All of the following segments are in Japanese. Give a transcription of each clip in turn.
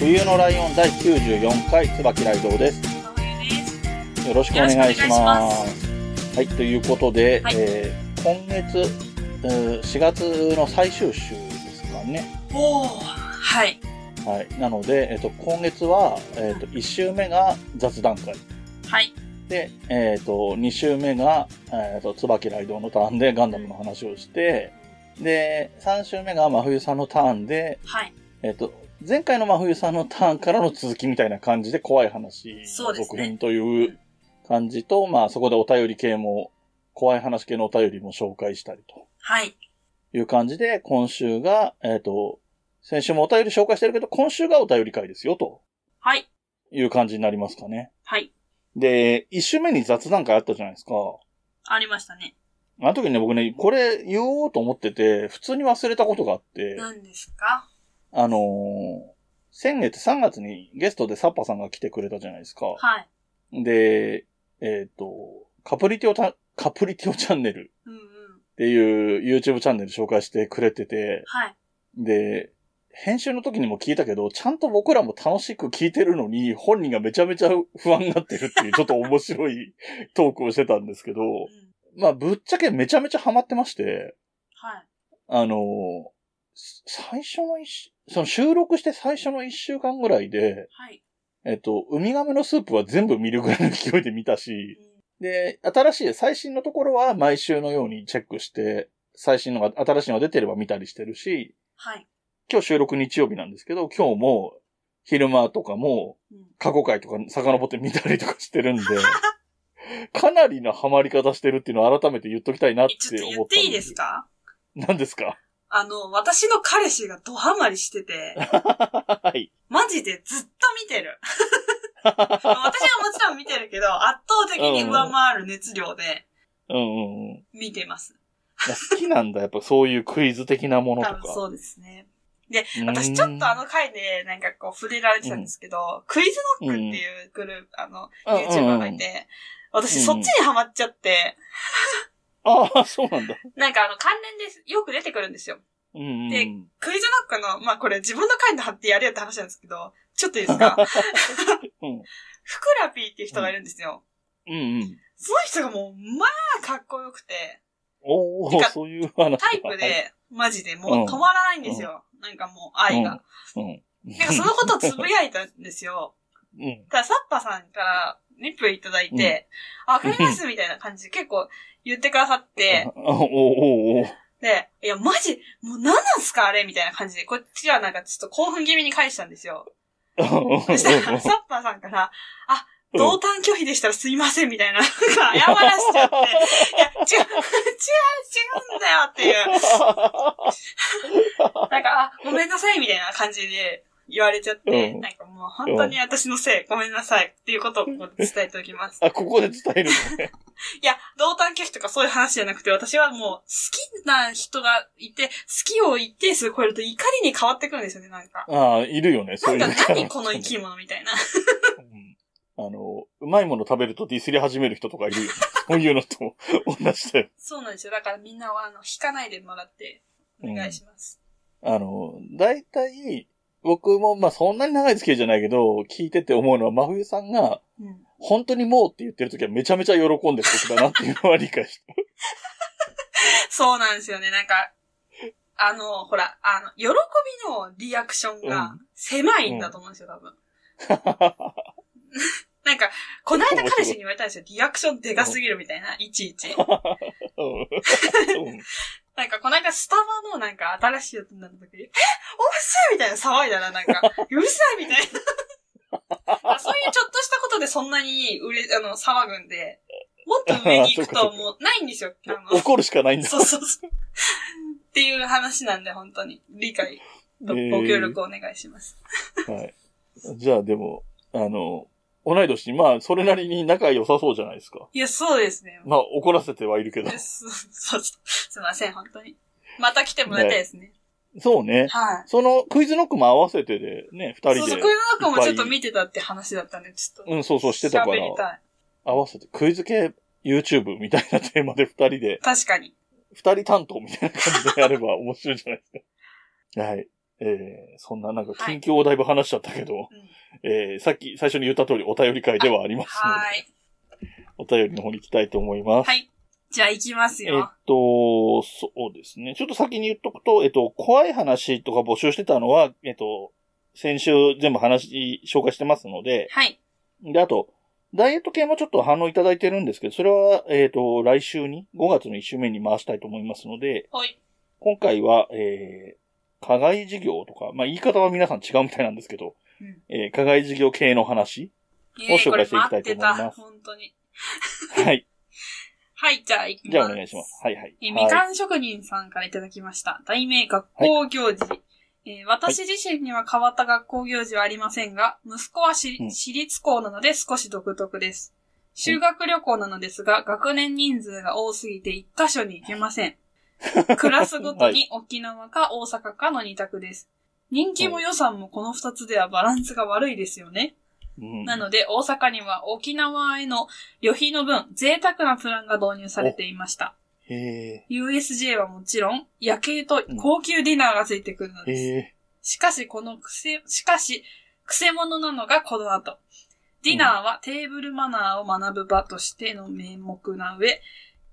冬のライオン第94回椿ライドウです。よろしくお願いします。はい、ということで、はいえー今月、えー4月の最終週ですかね。おー。はい。はい。なので、えっ、と、今月は、えっ、と、1週目が雑談会。はい。で、えっ、と、2週目が、えっ、と、椿ライドウのターンでガンダムの話をして、で、3週目が真冬さんのターンで、はい。えっ、と、前回の真冬さんのターンからの続きみたいな感じで怖い話のそうですね続編という感じと、まあそこでお便り系も、怖い話系のお便りも紹介したりとはい。いう感じで、今週が、えっ、と、先週もお便り紹介してるけど、今週がお便り会ですよ、とはい。いう感じになりますかね。はい。で、一週目に雑談会あったじゃないですか。ありましたね。あの時にね、僕ね、これ言おうと思ってて、普通に忘れたことがあって、何ですか？あのー先月3月にゲストでサッパさんが来てくれたじゃないですか。はい。で、えっ、と、カプリティオた、カプリティオチャンネル。っていう YouTube チャンネル紹介してくれてて、はい。で、編集の時にも聞いたけど、ちゃんと僕らも楽しく聞いてるのに、本人がめちゃめちゃ不安になってるっていう、ちょっと面白いトークをしてたんですけど、うん。まあ、ぶっちゃけめちゃめちゃハマってまして、はい。あのー最初の一週、その収録して最初の一週間ぐらいで、はい。えっと、ウミガメのスープは全部見るぐらいの勢いで見たし、うん。で、新しい、最新のところは毎週のようにチェックして、最新のが、新しいのが出てれば見たりしてるし、はい。今日収録日曜日なんですけど、今日も昼間とかもうん。過去回とか遡って見たりとかしてるんで、かなりのハマり方してるっていうのを改めて言っときたいなって思ったん言っていいですか？何ですか？あの、私の彼氏がドハマりしてて、はい。マジでずっと見てる。私はもちろん見てるけど、圧倒的に上回る熱量でうんうんうん。見てます。好きなんだ、やっぱそういうクイズ的なものとか。多分そうですね。で、うん私ちょっとあの回でなんかこう触れられてたんですけど、クイズノックっていうグループ、あの、うん YouTuber がいて、私そっちにハマっちゃって、ああ、そうなんだ。なんかあの関連でよく出てくるんですよ。うんうんうん。でクイズノックの、まあこれ自分の回で貼ってやるよって話なんですけど、ちょっといいですか？うんふくらぴーっていう人がいるんですよ。うんうん。その人がもう、まあかっこよくて、おおそういう話。タイプで、マジでもう止まらないんですよ。なんかもう愛が。はい。うん。なんかそのことをつぶやいたんですよ。うん。ただ、サッパさんからリップいただいて、あ、わかりますみたいな感じで結構言ってくださって、おおおおで、いや、マジ、もう何なんすかあれみたいな感じで、こっちはなんかちょっと興奮気味に返したんですよ。そしたら、サッパーさんから、あ、同担拒否でしたらすいませんみたいな、なんか謝らしちゃって、いや、違う、違う、違うんだよっていう、なんか、あ、ごめんなさいみたいな感じで言われちゃって、うんなんかもう本当に私のせい、ごめんなさいっていうことをここで伝えておきます。あ、ここで伝えるの？ね。いや、同担拒否とかそういう話じゃなくて、私はもう好きな人がいて、好きを一定数超えると怒りに変わってくるんですよね、なんか。ああ、いるよね、そういうなんかの何この生き物みたいな。うんあの、うまいもの食べるとディスり始める人とかいるよね。そういうのと同じだよ。そうなんですよ。だからみんなは、あの、引かないでもらって、お願いします。あの、大体、僕も、まあ、そんなに長い付き合いじゃないけど、聞いてて思うのは、真冬さんが、うん。本当にもうって言ってる時はめちゃめちゃ喜んでる時だなっていうのは理解して。そうなんですよね。なんか、あの、ほら、あの、喜びのリアクションが狭いんだと思うんですよ、多分。なんか、この間彼氏に言われたんですよ。リアクションでかすぎるみたいな、いちいち。うんなんか、この間スタバのなんか新しいやつになった時に、えおっせえみたいな騒いだらなんか、うるさいみたいな。そういうちょっとしたことでそんなに売れ、あの、騒ぐんで、もっと上に行くともう ないんですよ。あの怒るしかないんだ。そうそうそう。っていう話なんで、本当に。理解ご協力お願いします。はい。じゃあでも、あの、同い年、まあ、それなりに仲良さそうじゃないですか。いや、そうですね。まあ、怒らせてはいるけど。すそう すいません、本当に。また来てもらいたいですね。そうね。はい。そのクイズノックも合わせてでね、二人で。そうそう、こういうのもちょっと見てたって話だったんで、ちょっと。うん、そうそうしてたから喋りたい。合わせて、クイズ系 YouTube みたいなテーマで二人で、確かに。二人担当みたいな感じでやれば面白いじゃないですか。はい。えー、そんななんか近況をだいぶ話しちゃったけど、うんえー、さっき最初に言った通りお便り会ではありますので、はい。お便りの方に行きたいと思います。はい。じゃあ行きますえっよ。と、そうですね。ちょっと先に言っとくと、えっと、怖い話とか募集してたのは、えっと、先週全部話、紹介してますので、はい。で、あと、ダイエット系もちょっと反応いただいてるんですけど、それは、えっ、と、来週に、5月の1週目に回したいと思いますので、はい。今回は、えー、課外事業とか、まあ、言い方は皆さん違うみたいなんですけど、うんえー課外事業系の話えー、これ紹介していきたいと待ってた。思います本当に。はい。はい、じゃあ行きます。じゃあお願いします。はいはい。えーはいみかん職人さんからいただきました。題名学校行事。えー私自身には変わった学校行事はありませんが、息子はしうん私立校なので少し独特です。修学旅行なのですが、学年人数が多すぎて一箇所に行けません。クラスごとに沖縄か大阪かの二択です。人気も予算もこの二つではバランスが悪いですよね。うんなので、大阪には沖縄への旅費の分、贅沢なプランが導入されていました。へ USJ はもちろん、夜景と高級ディナーがついてくるのえ、です。しかし、この癖、しかし、癖者なのがこの後。ディナーはテーブルマナーを学ぶ場としての名目な上、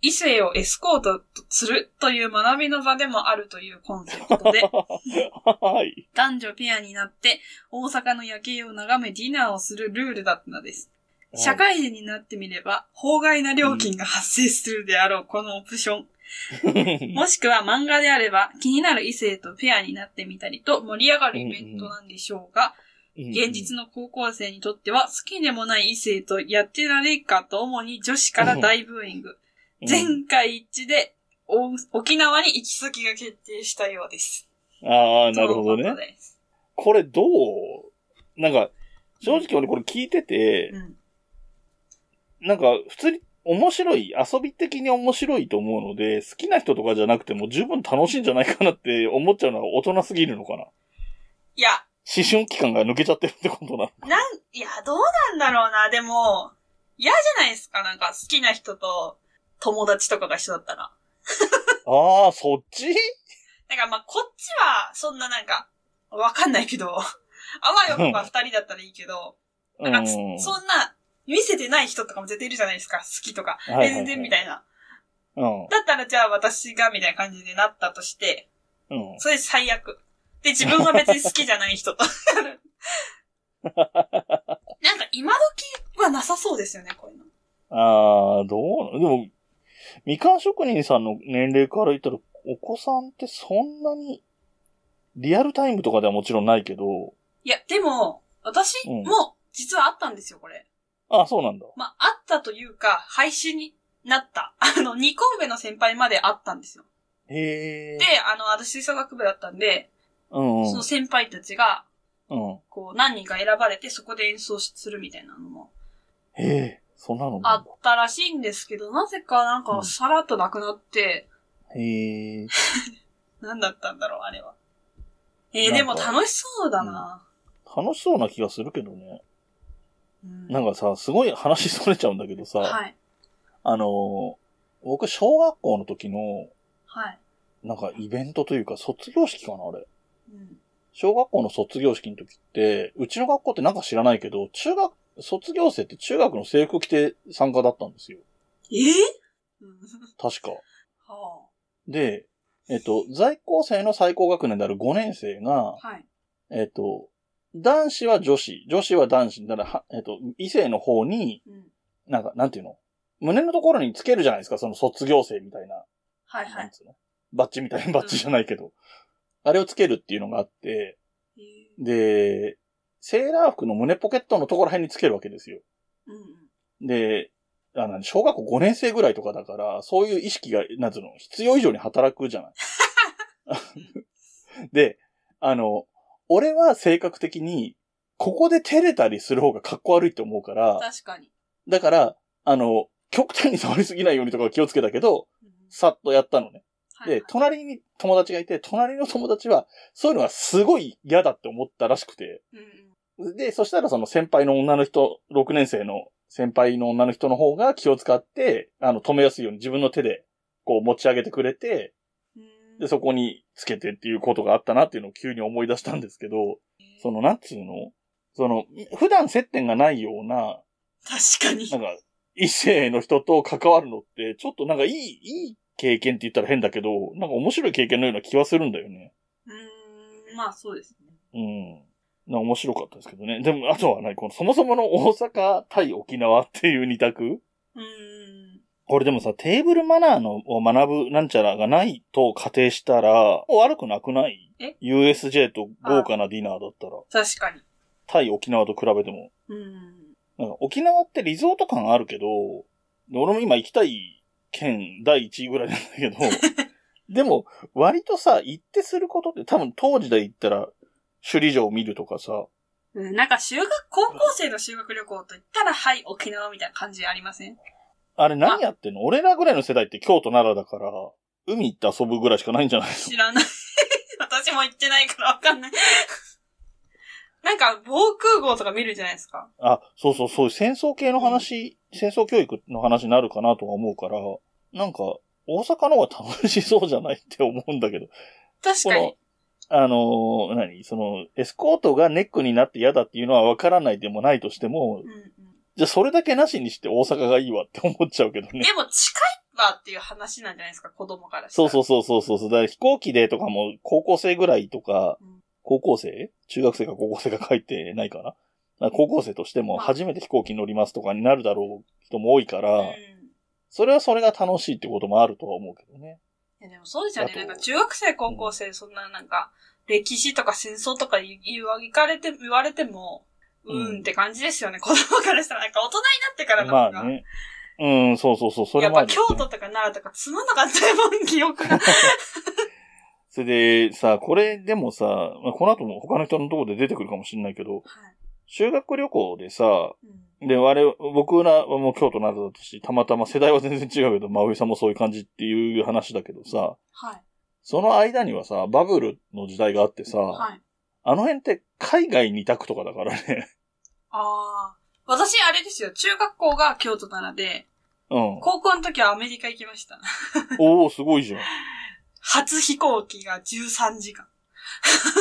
異性をエスコートするという学びの場でもあるというコンセプトで、はい。男女ペアになって大阪の夜景を眺めディナーをするルールだったのです。社会人になってみれば、法外な料金が発生するであろう、このオプション。もしくは漫画であれば、気になる異性とペアになってみたりと盛り上がるイベントなんでしょうが、現実の高校生にとっては好きでもない異性とやってられるかと主に女子から大ブーイング。うん全会一致で、お沖縄に行き先が決定したようです。ああ、なるほどね。これどうなんか、正直俺これ聞いてて、うん。なんか普通に面白い、遊び的に面白いと思うので、好きな人とかじゃなくても十分楽しいんじゃないかなって思っちゃうのは大人すぎるのかな。いや、思春期間が抜けちゃってるってことなの。なん、いや、どうなんだろうな。でも、嫌じゃないですか。なんか好きな人と友達とかが一緒だったら。ああ、そっち？なんかまあ、こっちは、そんななんか、わかんないけど、あまよくば二人だったらいいけど、うなんか、ん。そんな、見せてない人とかも絶対いるじゃないですか。好きとか。はいはいはい全然みたいな。うん。だったらじゃあ私がみたいな感じでなったとして、うん。それ最悪。で、自分は別に好きじゃない人と。なんか今時はなさそうですよね、こういうの。ああ、どう？なでも、みかん職人さんの年齢から言ったら、お子さんってそんなに、リアルタイムとかではもちろんないけど、いや、でも、私うんも実はあったんですよ、これ。あそうなんだ。まあ、あったというか、廃止になった。あの、2個上の先輩まであったんですよ。へえで。、あの、私吹奏楽部だったんで、うんうん。その先輩たちが、うん。こう、何人か選ばれて、そこで演奏するみたいなのもへえ、そんなのあ。ったらしいんですけど、なぜかなんか、うんさらっとなくなって、へえ。何だったんだろう、あれは。えー、でも楽しそうだな。楽しそうな気がするけどね。うんなんかさ、すごい話それちゃうんだけどさ、はい。あのー僕、小学校の時の、はい。なんかイベントというか、卒業式かな、あれ。うん。小学校の卒業式の時って、うちの学校ってなんか知らないけど、中学、卒業生って中学の制服着て参加だったんですよ。え？確か。はで、えっと、在校生の最高学年である5年生があ、はい。えっと、男子は女子、女子は男子、だから、はえっと、異性の方に、うん。なんか、なんていうの？胸のところにつけるじゃないですか、その卒業生みたいな。はいはい。バッジみたいなバッジじゃないけど。あれをつけるっていうのがあって、えで、セーラー服の胸ポケットのところら辺につけるわけですよ。ーうんうん。で、あの、小学校5年生ぐらいとかだから、そういう意識が、なんつうの、必要以上に働くじゃない。で、あの、俺は性格的に、ここで照れたりする方がかっこ悪いって思うから、確かに。だから、あの、極端に触りすぎないようにとか気をつけたけど、うんさっとやったのね。はいで、隣に友達がいて、隣の友達は、そういうのがすごい嫌だって思ったらしくて、うんうん。で、そしたらその先輩の女の人、6年生の先輩の女の人の方が気を使って、あの、止めやすいように自分の手で、こう持ち上げてくれて、うん。で、そこにつけてっていうことがあったなっていうのを急に思い出したんですけど、その、なんつうの？その、普段接点がないような、確かに。なんか、異性の人と関わるのって、ちょっとなんかいい、いい経験って言ったら変だけど、なんか面白い経験のような気はするんだよね。うーん、まあそうですね。うん。な面白かったですけどね。でも、あとは何この、そもそもの大阪対沖縄っていう二択うーん。これでもさ、テーブルマナーのを学ぶなんちゃらがないと仮定したら、悪くなくない？え ?USJ と豪華なディナーだったら、確かに。対沖縄と比べても。うん。なんか沖縄ってリゾート感あるけど、で俺も今行きたい県第一位ぐらいなんだけど、でも、割とさ、行ってすることって多分当時で言ったら、首里城を見るとかさ、うん、なんか修学、高校生の修学旅行と言ったら、はい、沖縄みたいな感じありません？あれ何やってんの？俺らぐらいの世代って京都奈良だから、海行って遊ぶぐらいしかないんじゃない知らない。私も行ってないからわかんない。なんか、防空壕とか見るじゃないですか。あ、そうそう、そういう戦争系の話、戦争教育の話になるかなとは思うから、なんか、大阪の方が楽しそうじゃないって思うんだけど、確かに。、あのー何？その、エスコートがネックになって嫌だっていうのはわからないでもないとしてもう、んうん。じゃあそれだけなしにして大阪がいいわって思っちゃうけどね。でも、近いわっていう話なんじゃないですか、子供からしたら。そうそうそうそうそう。だから飛行機でとかも高校生ぐらいとか、うん高校生？中学生か高校生か書いてないかな？だから高校生としてもまあ初めて飛行機に乗りますとかになるだろう人も多いから、うん。それはそれが楽しいってこともあるとは思うけどね。いやでもそうですよね。なんか中学生、高校生、そんななんか、歴史とか戦争とか言言われて、言われても、ううんって感じですよね。子供からしたら。なんか大人になってからの方が。まあね。うん、そうそうそう、それやっぱ京都とか奈良とかつまんなかっ記憶が。それでさ、これでもさ、まあこの後も他の人のところで出てくるかもしれないけど、はい修学旅行でさ、うんで、我々、僕らはもう京都などだったし、たまたま世代は全然違うけど、真上さんもそういう感じっていう話だけどさ、はい。その間にはさ、バブルの時代があってさ、はい。あの辺って海外二択とかだからね。ああ。私、あれですよ。中学校が京都奈良で、うん。高校の時はアメリカ行きました。おー、すごいじゃん。初飛行機が13時間。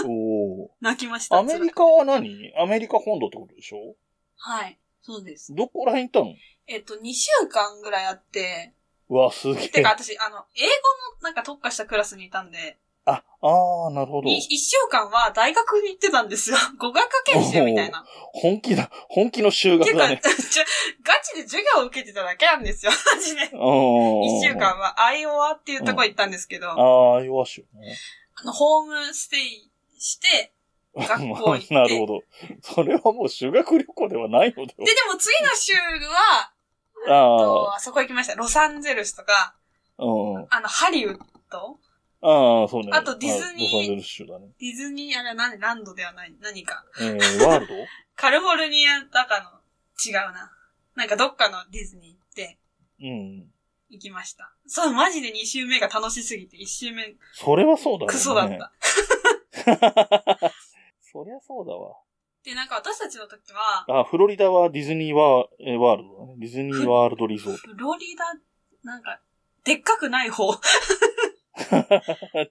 お 泣きました。ー。アメリカは何？アメリカ本土ってことでしょ？はい。そうです。どこら辺行ったの？えっと、2週間ぐらいあって、うわ、すげえてか。私、あの、英語のなんか特化したクラスにいたんで、あ、あー、なるほど。1週間は大学に行ってたんですよ。語学研修みたいな。本気だ。本気の修てか、学だね。ちょガチで授業を受けてただけなんですよ。マジで。うん。1週間はアイオワっていうとこ行ったんですけど、あああ、弱しよね。の、ホームステイして、学校行って。なるほど。それはもう修学旅行ではないのでで、でも次の週は、ああそこ行きました。ロサンゼルスとか、あ、うん。あの、ハリウッドああ、そうね。あとディズニーはいロサンゼルス州だね。ディズニー、あれは何ランドではない、何か。えー、ワールド？カリフォルニアだかの、違うな。なんかどっかのディズニー行って、うん。行きました。そう、マジで2週目が楽しすぎて、1週目、それはそうだね。クソだった。そりゃそうだわ。で、なんか私たちの時は、あ、フロリダはディズニーワーえーワールドだね。ディズニーワールドリゾート。フロリダ、なんか、でっかくない方。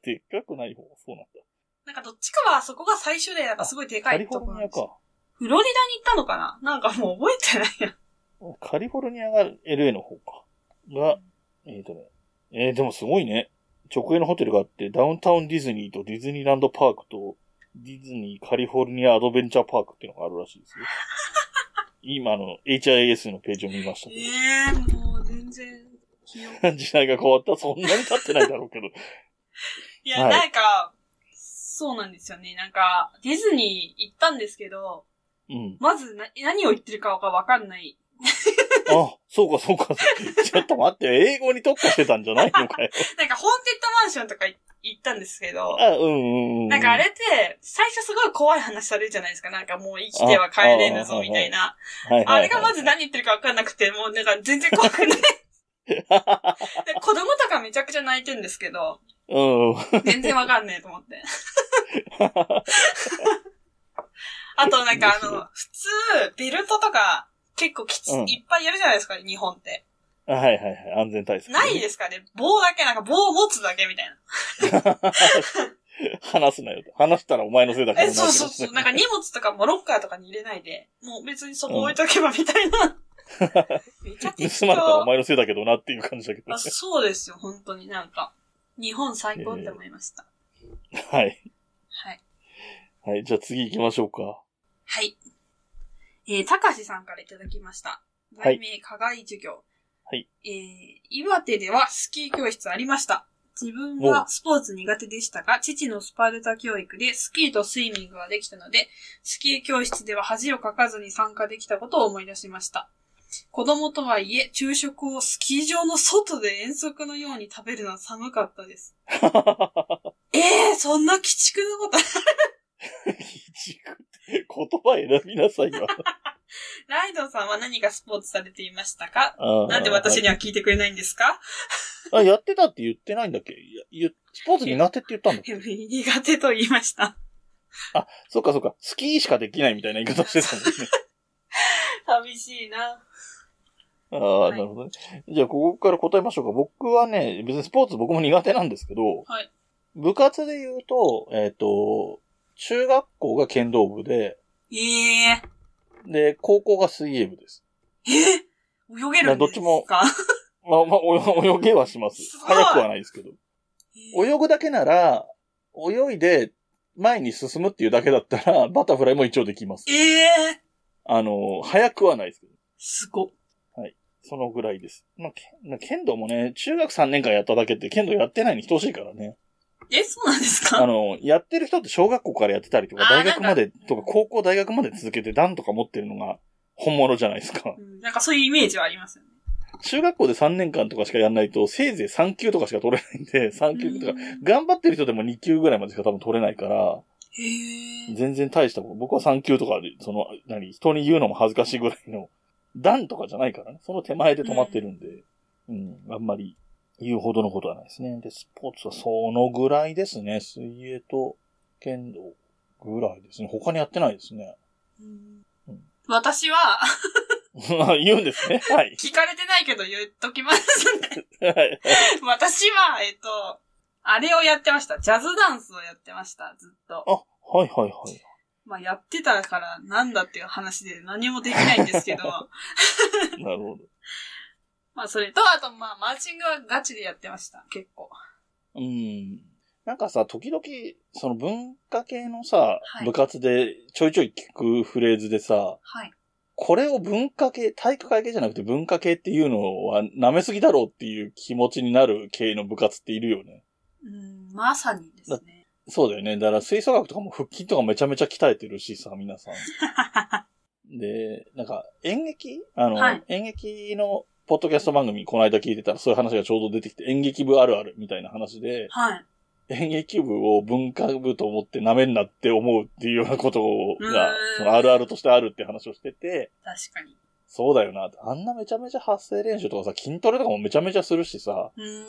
でっかくない方。そうなんだ。なんかどっちかはそこが最初で、なんかすごいでかいカリフォとこなんですよ。ルニアか。フロリダに行ったのかな？なんかもう覚えてないや。カリフォルニアが LA の方か。が、えっ、とね。えー、でもすごいね。直営のホテルがあって、ダウンタウンディズニーとディズニーランドパークと、ディズニーカリフォルニアアドベンチャーパークっていうのがあるらしいですよ。今あの HIS のページを見ましたけど。ええー、もう全然。時代が変わったそんなに経ってないだろうけど。いや、はいなんか、そうなんですよね。なんか、ディズニー行ったんですけど、うん。まずな何を言ってるかがわかんない。あ、そうかそうか。ちょっと待って、英語に特化してたんじゃないのかよ。なんか、ホーンテッドマンションとかい行ったんですけど、あ、うんうんうん。なんかあれって、最初すごい怖い話されるじゃないですか。なんかもう生きては帰れぬぞ、みたいな。あれがまず何言ってるか分かんなくて、もうなんか全然怖くない。で子供とかめちゃくちゃ泣いてるんですけど、うん。全然わかんねえと思って。あとなんかあの、普通、ベルトとか結構きち、うんいっぱいやるじゃないですか、日本って。はいはいはい。安全対策、ないですかね棒だけ、なんか棒を持つだけみたいな。話すなよと。話したらお前のせいだからえ、そうそうそう。なんか荷物とかもロッカーとかに入れないで、もう別にそこ置いとけばみたいな。めちゃ適盗まれたらお当。前のせいだけどなっていう感じだけど、あそうですよ、本当になんか。日本最高って思いました。はい。はい。はい。じゃあ次行きましょうか。はい。えー、たかしさんからいただきました。はい題名、課外授業。はい。えー、岩手ではスキー教室ありました。自分はスポーツ苦手でしたが、父のスパルタ教育でスキーとスイミングができたので、スキー教室では恥をかかずに参加できたことを思い出しました。子供とはいえ、昼食をスキー場の外で遠足のように食べるのは寒かったです。え えー、そんな鬼畜なこと言葉選びなさいよ。ライドさんは何かスポーツされていましたか？あーなんで私には聞いてくれないんですか？あ、やってたって言ってないんだっけ？スポーツ苦手って言ったんだっけ苦手と言いました。そっかそっか。スキーしかできないみたいな言い方してたもんね。寂しいな。ああ、いなるほどね。じゃあ、ここから答えましょうか。僕はね、別にスポーツ僕も苦手なんですけど、はい部活で言うと、えっ、と、中学校が剣道部で、ええで、高校が水泳部です。え？泳げるんですか？どっちも まあ、まあ、お泳げはしますす。早くはないですけど。えー泳ぐだけなら、泳いで前に進むっていうだけだったら、バタフライも一応できます。ええあの、早くはないですけど。すごっ。そのぐらいです。まあ、け剣道もね、中学3年間やっただけって剣道やってないに等しいからね。え、そうなんですあかの、やってる人って小学校からやってたりとか、あー大学までとか、高校大学まで続けて段とか持ってるのが本物じゃないですかう。んなんかそういうイメージはありますよね。中学校で3年間とかしかやんないと、せいぜい3級とかしか取れないんで、3級とか、うん頑張ってる人でも2級ぐらいまでしか多分取れないから、へえ。全然大したこと。僕は3級とかで、その、何、人に言うのも恥ずかしいぐらいの、段とかじゃないからね。その手前で止まってるんで、うん、あんまり言うほどのことはないですね。で、スポーツはそのぐらいですね。水泳と剣道ぐらいですね。他にやってないですね。うんうん私は、言うんですね。はい。聞かれてないけど言っときますね。はい。私は、えっと、あれをやってました。ジャズダンスをやってました、ずっと。あ、はいはいはい。まあ、やってたからなんだっていう話で何もできないんですけど、なるほど。まあ、それと、あと、まあ、マーチングはガチでやってました、結構。うん。なんかさ、時々、その文化系のさ、はい部活でちょいちょい聞くフレーズでさ、はい。これを文化系、体育会系じゃなくて文化系っていうのは舐めすぎだろうっていう気持ちになる系の部活っているよね。うん、まさにですね。そうだよね。だから吹奏楽とかも腹筋とかめちゃめちゃ鍛えてるしさ、皆さん。で、なんか演劇あの、はい演劇のポッドキャスト番組この間聞いてたらそういう話がちょうど出てきて演劇部あるあるみたいな話で、はい。演劇部を文化部と思って舐めんなって思うっていうようなことがそのあるあるとしてあるって話をしてて、確かに。そうだよな。あんなめちゃめちゃ発声練習とかさ、筋トレとかもめちゃめちゃするしさ、うーん。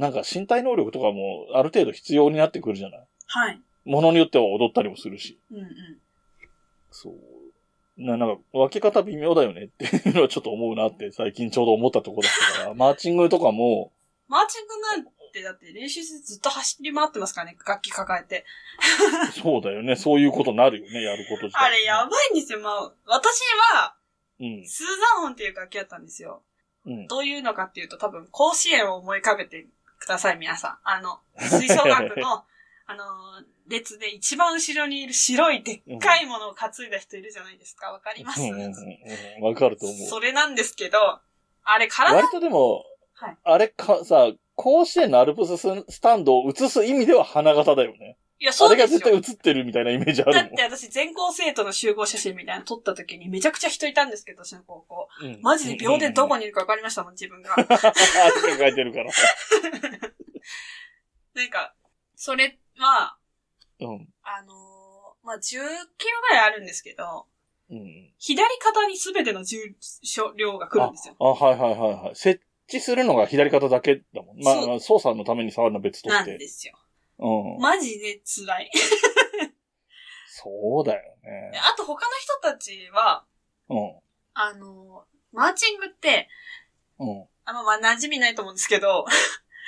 なんか身体能力とかもある程度必要になってくるじゃないはい。ものによっては踊ったりもするし。うんうん。そう。な、なんか、分け方微妙だよねっていうのはちょっと思うなって最近ちょうど思ったところだったから、マーチングとかも、マーチングなんて、だって練習室ずっと走り回ってますからね、楽器抱えて。そうだよね。そういうことになるよね、やること自体。あれやばいんですよ、まあ、私は、うん。スーザン音っていう楽器だったんですよ。うん。どういうのかっていうと、多分、甲子園を思い浮かべてください、皆さん。あの、吹奏楽の、あの、列で一番後ろにいる白いでっかいものを担いだ人いるじゃないですか。わかります、うんうんうんうん。わかると思う。それなんですけど、あれ体、割とでも、はいあれか、さ、甲子園のアルプススタンドを映す意味では花形だよね。いや、あそうですよれが絶対。映ってるみたいなイメージあるだって。私、全校生徒の集合写真みたいなの撮った時にめちゃくちゃ人いたんですけど、私の高校。うんマジで秒でどこにいるか分かりましたもん、自分が。汗かいてるから。なんか、それは、うん。あのーまあ、10キロぐらいあるんですけど、うん。左肩に全ての重量が来るんですよ。あ、はいはいはいはい。設置するのが左肩だけだもん。まあまあ、操作のために触るのは別となんして。ですよ。うん。マジで辛い。そうだよでね。あと他の人たちは、うん。あのーマーチングって、うん。あの、まあ、馴染みないと思うんですけど、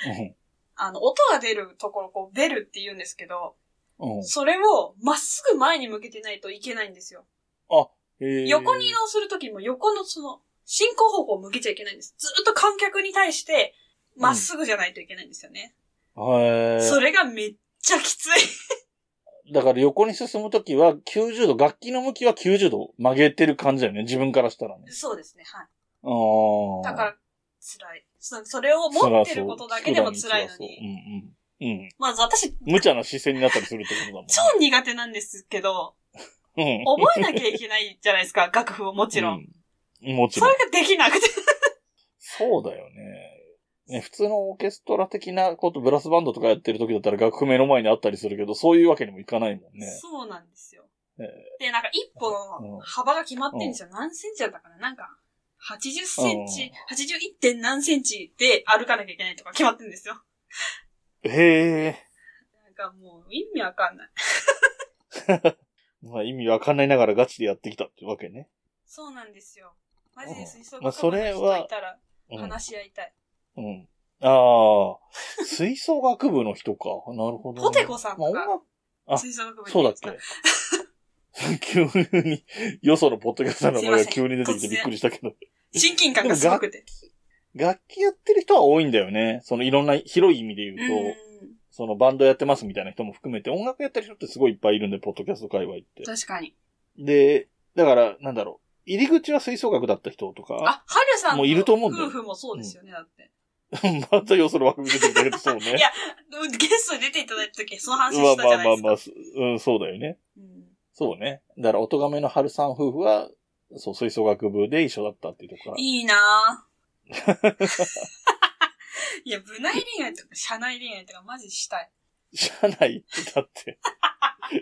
うん。あの、音が出るところ、こう、ベルって言うんですけど、うん。それをまっすぐ前に向けてないといけないんですよ。えー横に移動するときも横のその、進行方向を向けちゃいけないんです。ずっと観客に対して、まっすぐじゃないといけないんですよね。へーそれがめっちゃきつい。だから横に進むときは90度、楽器の向きは90度曲げてる感じだよね。自分からしたらね。そうですね、はい。あーだから、辛い。そそれを持ってることだけでも辛いのに。うんうん。うん。まず私、無茶な視線になったりするってことだもんね。超苦手なんですけど、うん。覚えなきゃいけないじゃないですか、楽譜をもちろん。うん。もちろんそれ。ができなくて。そうだよね。ね、普通のオーケストラ的なこと、ブラスバンドとかやってる時だったら楽譜目の前にあったりするけど、そういうわけにもいかないもんね。そうなんですよ。えで、なんか一歩の幅が決まってるんですよ。何センチだったかななんか、80センチ、81. 点何センチで歩かなきゃいけないとか決まってるんですよ。へえ。なんかもう意味わかんない。まあ意味わかんないながらガチでやってきたってわけね。そうなんですよ。マジで吹奏まあ楽部の人いたらうん。話し合いたい。うん。ああ、吹奏楽部の人か。なるほど、ね。ポテコさんとかまあ音楽あ吹奏楽部にそうだっけ 急に、よそのポッドキャストの名前が急に出てきてびっくりしたけど。親近感がすごくて。楽器やってる人は多いんだよね。そのいろんな広い意味で言うと、うん。そのバンドやってますみたいな人も含めて音楽やってる人ってすごいいっぱいいるんで、ポッドキャスト界隈って。確かに。で、だから、なんだろう。入り口は吹奏楽だった人とか、あ、はるさんもういると思うんだよ夫婦もそうですよね、だって。またよその枠組み出てきたけど、そうね。いやゲストに出ていただいた時、その話まあしたじゃないですか。まあまあまあ、すうん、そうだよね。うんそうね。だから、音亀の春さん夫婦は、そう、吹奏楽部で一緒だったっていうところ。いいなぁ。いや、部内恋愛とか、社内恋愛とかマジしたい。社内？って、だって、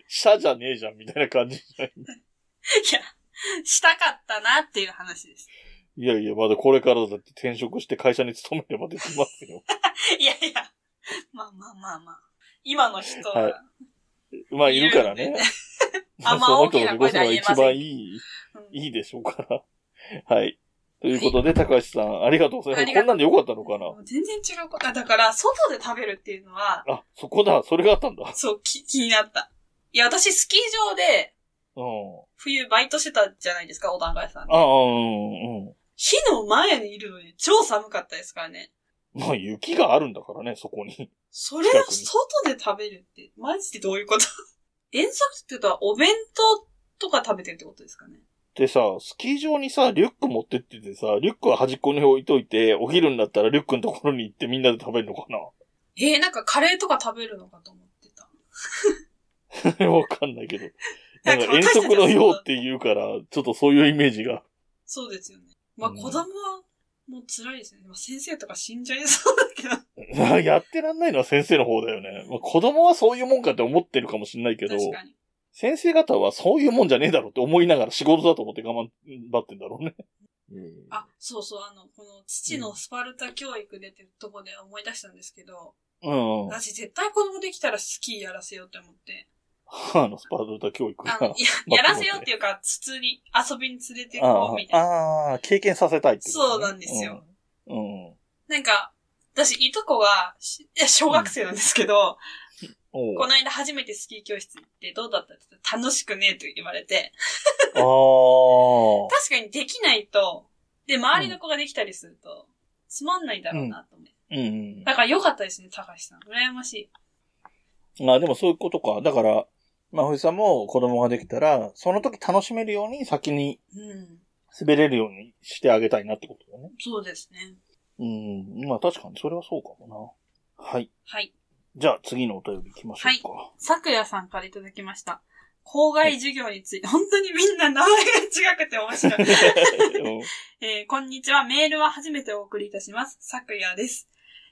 社じゃねえじゃん、みたいな感じじゃない？いや、したかったなっていう話です。いやいや、まだこれからだって転職して会社に勤めればできますよ。いやいや、まあまあまあまあ。今の人は、はいまあ、いるからね。あんまその大きなません番いい、うんいいでしょうから。はい。ということで、高橋さん、ありがとうございます。こんなんでよかったのかもう全然違うこと。あだから、外で食べるっていうのは、なあ、そこだ、それがあったんだ。そう、き気になった。いや、私、スキー場で、うん。冬バイトしてたじゃないですか、お団子屋さんであ。あ、うん、うん。火の前にいるのに超寒かったですからね。まあ、雪があるんだからね、そこに。それを外で食べるって、マジでどういうこと？遠足ってことはお弁当とか食べてるってことですかねでさ、スキー場にさ、リュック持ってっててさ、リュックは端っこに置いといて、お昼になったらリュックのところに行ってみんなで食べるのかえー、なんかカレーとか食べるのかと思ってた。な わかんないけど。なんか遠足のようって言うから、ちょっとそういうイメージが。そうですよね。まあうん子供はもう辛いですね。まあ、先生とか死んじゃいそうだけど。ま あやってらんないのは先生の方だよね。まあ、子供はそういうもんかって思ってるかもしれないけど、確かに。先生方はそういうもんじゃねえだろって思いながら仕事だと思って我慢張ってんだろうね。あ、そうそう、あの、この父のスパルタ教育でってとこで思い出したんですけど、うん。私絶対子供できたらスキーやらせようって思って。あの、スパルタ教育が。あの、いや、やらせようっていうか、普通に遊びに連れて行こうみたいな。ああ、経験させたいってことね、そうなんですようん。うん。なんか、私、いとこが、しいや小学生なんですけど、この間初めてスキー教室行ってどうだったって楽しくねえと言われて、ああ。確かにできないと、で、周りの子ができたりすると、つまんないだろうなと思って。うんだから良かったですね、高橋さん。羨ましい。あでもそういうことか。だから、まあ、藤さんも子供ができたら、その時楽しめるように先にうん。滑れるようにしてあげたいなってことだね。そうですね。うん。まあ確かにそれはそうかもな。はい。はい。じゃあ次のお便り行きましょうか。さくやさんからいただきました。校外授業について、本当にみんな名前が違くて面白い。うん えーこんにちは。メールは初めてお送りいたします。さくやです。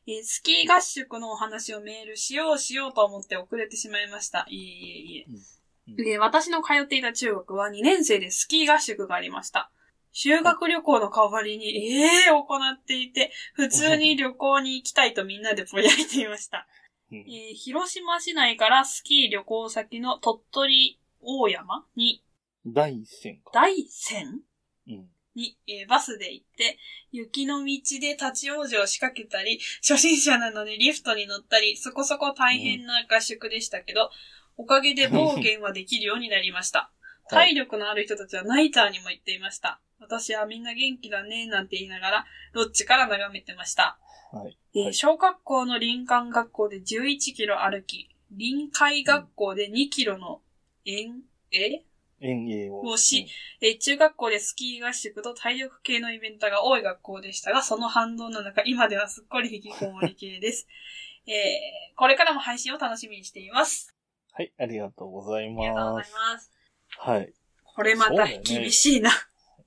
えースキー合宿のお話をメールしようしようと思って遅れてしまいました。いえいえいえ。うんえー私の通っていた中学は2年生でスキー合宿がありました。修学旅行の代わりに、ええー、行っていて、普通に旅行に行きたいとみんなでぼやいていました。うんえー広島市内からスキー旅行先の鳥取大山に、第一線か。大山？うん。に、えーバスで行って、雪の道で立ち往生を仕掛けたり、初心者なのでリフトに乗ったり、そこそこ大変な合宿でしたけど、おかげで冒険はできるようになりました。はい体力のある人たちはナイターにも行っていました。私はみんな元気だね、なんて言いながら、ロッジから眺めてました。はい。えーはい小学校の林間学校で11キロ歩き、臨海学校で2キロの遠、え？遠泳を。をしえー中学校でスキー合宿と体力系のイベントが多い学校でしたが、その反動なのか、今ではすっかり引きこもり系です。えーこれからも配信を楽しみにしています。はい、ありがとうございありがとうございます。はい。これまた厳しいな。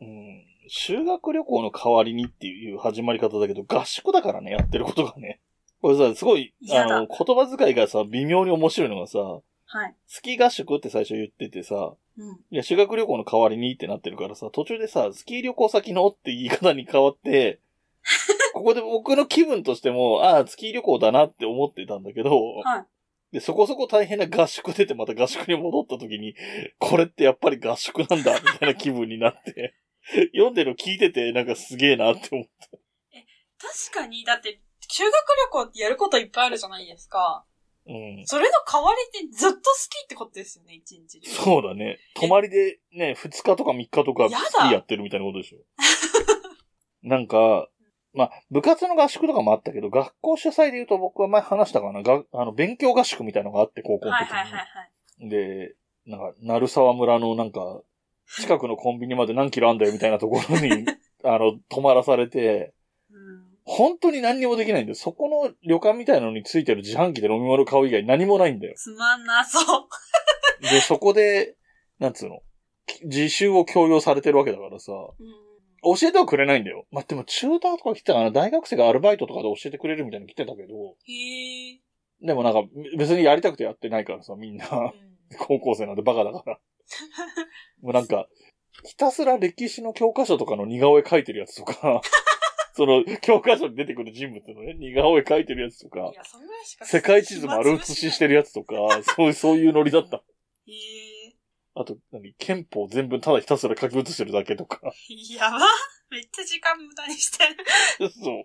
うん。修学旅行の代わりにっていう始まり方だけど、合宿だからね、やってることがね。これさ、すごい、あの、言葉遣いがさ、微妙に面白いのがさ、はい。スキー合宿って最初言っててさ、うん。いや、修学旅行の代わりにってなってるからさ、途中でさ、スキー旅行先のって言い方に変わって、ここで僕の気分としても、ああ、スキー旅行だなって思ってたんだけど、はい。で、そこそこ大変な合宿出てまた合宿に戻った時に、これってやっぱり合宿なんだ、みたいな気分になって、読んでるの聞いてて、なんかすげえなって思った。確かに、だって、修学旅行ってやることいっぱいあるじゃないですか。うん。それの代わりってずっとスキーってことですよね、一日中。そうだね。泊まりでね、2日とか3日とかやだスキーやってるみたいなことでしょ。なんか、まあ、部活の合宿とかもあったけど、学校主催で言うと僕は前話したかな、があの、勉強合宿みたいなのがあって、高校の時に。はいはいはいはい。で、なんか、鳴沢村のなんか、近くのコンビニまで何キロあんだよみたいなところに、あの、泊まらされて、うん。本当に何にもできないんだよ。そこの旅館みたいなのについてる自販機で飲み物買う以外何もないんだよ。つまんなそう。で、そこで、なんつうの、自習を強要されてるわけだからさ、うん。教えてはくれないんだよ。まあ、でも、チューターとか来てたかな？大学生がアルバイトとかで教えてくれるみたいに来てたけど、へえ。でもなんか、別にやりたくてやってないからさ、みんな、うん高校生なんでバカだから。もうなんか、ひたすら歴史の教科書とかの似顔絵描いてるやつとか、その、教科書に出てくる人物のね、似顔絵描いてるやつとかい、や、そんぐらいしか世界地図丸写ししてるやつとか、そういう、そういうノリだった。へえ。あと、何、憲法全部ただひたすら書き写してるだけとか。やば。めっちゃ時間無駄にしてる。そう。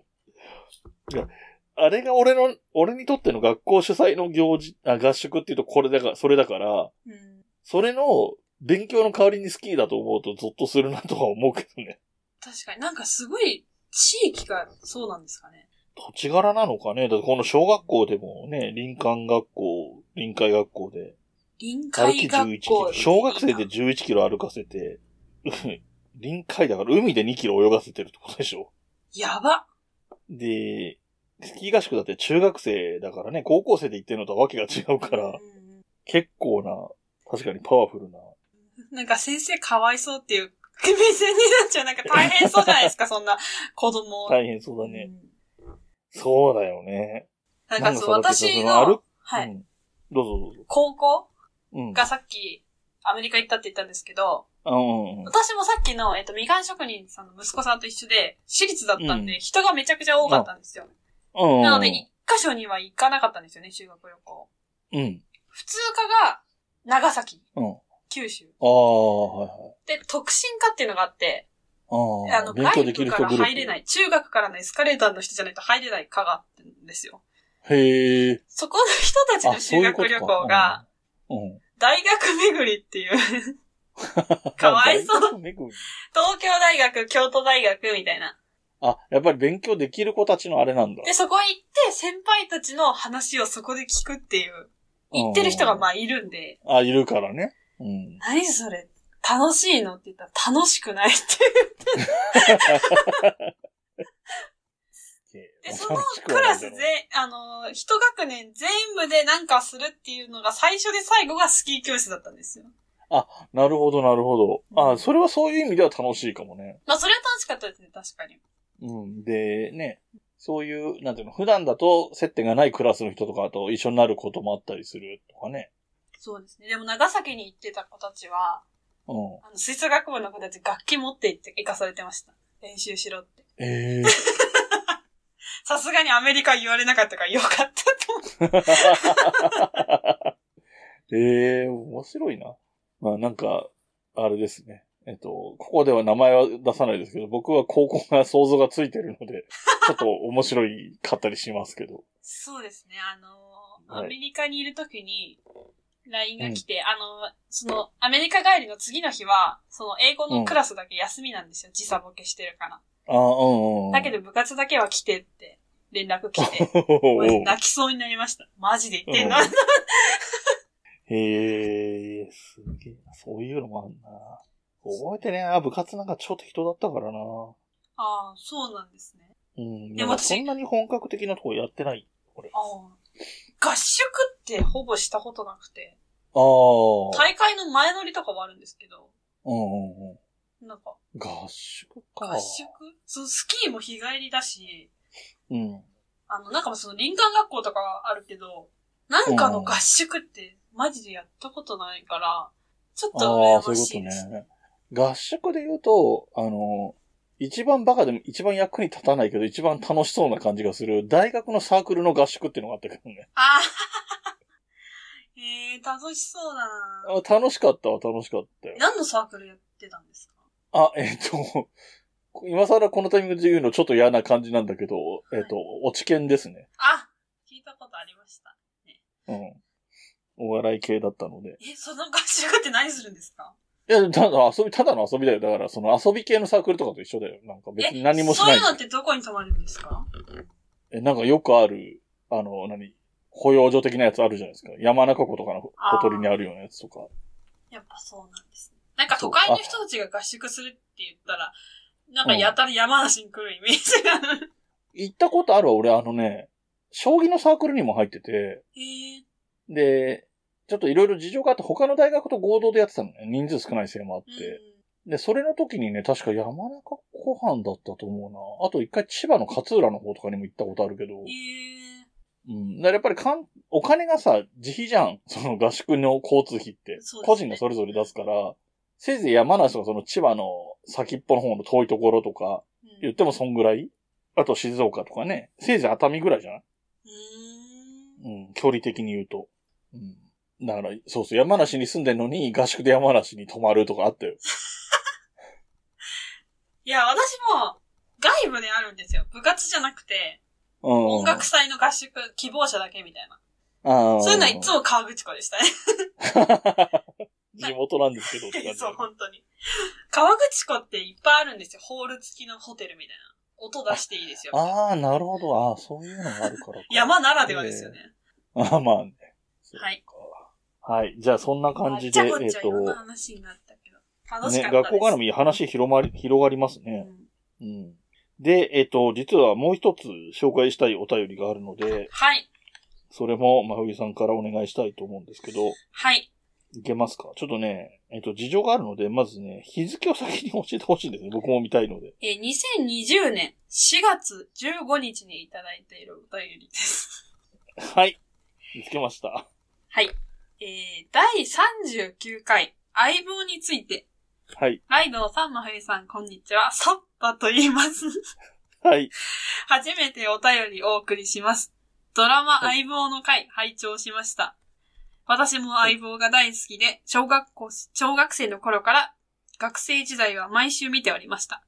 いや、あれが俺の、俺にとっての学校主催の行事、あ、合宿っていうとこれだから、それだから、うん。それの勉強の代わりにスキーだと思うとゾッとするなとは思うけどね。確かになんかすごい地域がそうなんですかね。土地柄なのかね。だってこの小学校でもね、林間学校、臨海学校で、臨歩き11海学。校。小学生で11キロ歩かせて、臨海だから海で2キロ泳がせてるってことでしょ？やば。で、スキー合宿だって中学生だからね、高校生で行ってるのとはわけが違うから、うん結構な、確かにパワフルな。なんか先生かわいそうっていう目線になっちゃう。なんか大変そうじゃないですか、そんな子供。大変そうだね。うんそうだよね。なんかそう、私そのはい、うん。どうぞどうぞ。高校？うん。がさっきアメリカ行ったって言ったんですけど、うん。私もさっきの、えっと、みかん職人さんの息子さんと一緒で、私立だったんで、うん人がめちゃくちゃ多かったんですよ。うんうん。なので、一箇所には行かなかったんですよね、修学旅行。うん。普通科が長崎、うん。九州。ああ、はいはい。で、特進科っていうのがあって、ああの、外部から。入れない、中学からのエスカレーターの人じゃないと入れない科があってんですよ。へえ。そこの人たちの修学旅行が、うん。大学巡りっていう、かわいそう大学巡り？東京大学、京都大学みたいな。あ、やっぱり勉強できる子たちのあれなんだ。で、そこ行って、先輩たちの話をそこで聞くっていう、言ってる人がまあいるんで、あ、いるからね。うん。何それ？楽しいのって言ったら楽しくないって。で、そのクラス全、あの、一学年全部でなんかするっていうのが最初で最後がスキー教室だったんですよ。なるほど、なるほど。あ、うんそれはそういう意味では楽しいかもね。まあ、それは楽しかったですね、確かに。うん。で、ね。そういう、なんていうの、普段だと接点がないクラスの人とかと一緒になることもあったりするとかね。そうですね。でも長崎に行ってた子たちは、うん。あの、吹奏楽部の子たち楽器持って行って行かされてました。練習しろって。ええさすがにアメリカ言われなかったからよかったと思う。ええ面白いな。まあなんか、あれですね。えっと、ここでは名前は出さないですけど、僕は高校が想像がついてるので、ちょっと面白いかったりしますけど。そうですね。あのーはいアメリカにいるときに、LINE が来て、あのーその、アメリカ帰りの次の日は、その、英語のクラスだけ休みなんですよ。時差ボケしてるから。ああ、うんうん。だけど部活だけは来てって、連絡来て、泣きそうになりました。マジで言ってんの、うんへえ、すげえな。そういうのもあんな。覚えてね。部活なんか超適当だったからな。ああ、そうなんですね。うん。でも私そんなに本格的なとこやってない。俺。あああ。合宿ってほぼしたことなくて、あ。うん大会の前乗りとかはあるんですけど、うんうん。なんか、合宿か。合宿？そう、スキーも日帰りだし、うん。あの、なんかその林間学校とかあるけど、なんかの合宿ってマジでやったことないから、ちょっとああ、羨まそういうことしいです。ね。合宿で言うと、あの、一番バカでも一番役に立たないけど一番楽しそうな感じがする大学のサークルの合宿っていうのがあったけどね。ああえ えー、楽しそうだなあ楽しかったわ、楽しかったよ。何のサークルやってたんですか？あ、えっ、と、今更このタイミングで言うのちょっと嫌な感じなんだけど、えっ、と、落ち研ですね。あ、聞いたことありました。うん。お笑い系だったので。え、その合宿って何するんですか？いや、ただ遊び、ただの遊びだよ。だから、その遊び系のサークルとかと一緒だよ。なんか別に何もしないそういう。のってどこに泊まるんですか？え、なんかよくある、あの、何保養所的なやつあるじゃないですか。山中湖とかのほとりにあるようなやつとか。やっぱそうなんですね。なんか都会の人たちが合宿するって言ったら、なんかやたら山梨に来るイメージがある。行ったことあるわ、俺、あのね、将棋のサークルにも入ってて、で、ちょっといろいろ事情があって他の大学と合同でやってたのね。人数少ないせいもあっうんて。で、それの時にね、確か山中湖畔だったと思うな。あと一回千葉の勝浦の方とかにも行ったことあるけど。うん。だからやっぱりかん、お金がさ、自費じゃん。その合宿の交通費って。ね個人がそれぞれ出すから、せいぜい山梨とかその千葉の先っぽの方の遠いところとか、うん言ってもそんぐらい？あと静岡とかね。せいぜい熱海ぐらいじゃない？うーんうん。距離的に言うと。うん。だから、そうそう、山梨に住んでんのに合宿で山梨に泊まるとかあったよ。いや、私も外部であるんですよ。部活じゃなくて、うん。音楽祭の合宿、希望者だけみたいな。そういうのはいつも河口湖でしたね。地元なんですけどって感じ そう、本当に。河口湖っていっぱいあるんですよ。ホール付きのホテルみたいな。音出していいですよ。ああ、なるほど。ああ、そういうのがあるからか。山ならではですよね。ああ、まあね。はい。はい。じゃあ、そんな感じで、えっ、と、話になったけど。楽しね、かったです。学校絡み話広まり、広がりますね。うんうん。で、えっ、と、実はもう一つ紹介したいお便りがあるので、はい。それも、まふぎさんからお願いしたいと思うんですけど、はい。いけますか？ちょっとね、えっ、と、事情があるので、まずね、日付を先に教えてほしいんですね。僕も見たいので。えー、2020年4月15日にいただいているお便りです。はい。見つけました。はい。えー、第39回、相棒について、はい。ライドウさん、まふゆさん、こんにちは。サッパと言います。はい。初めてお便りお送りします。ドラマ相棒の回、拝聴しました。私も相棒が大好きで、小学校、小学生の頃から学生時代は毎週見ておりました。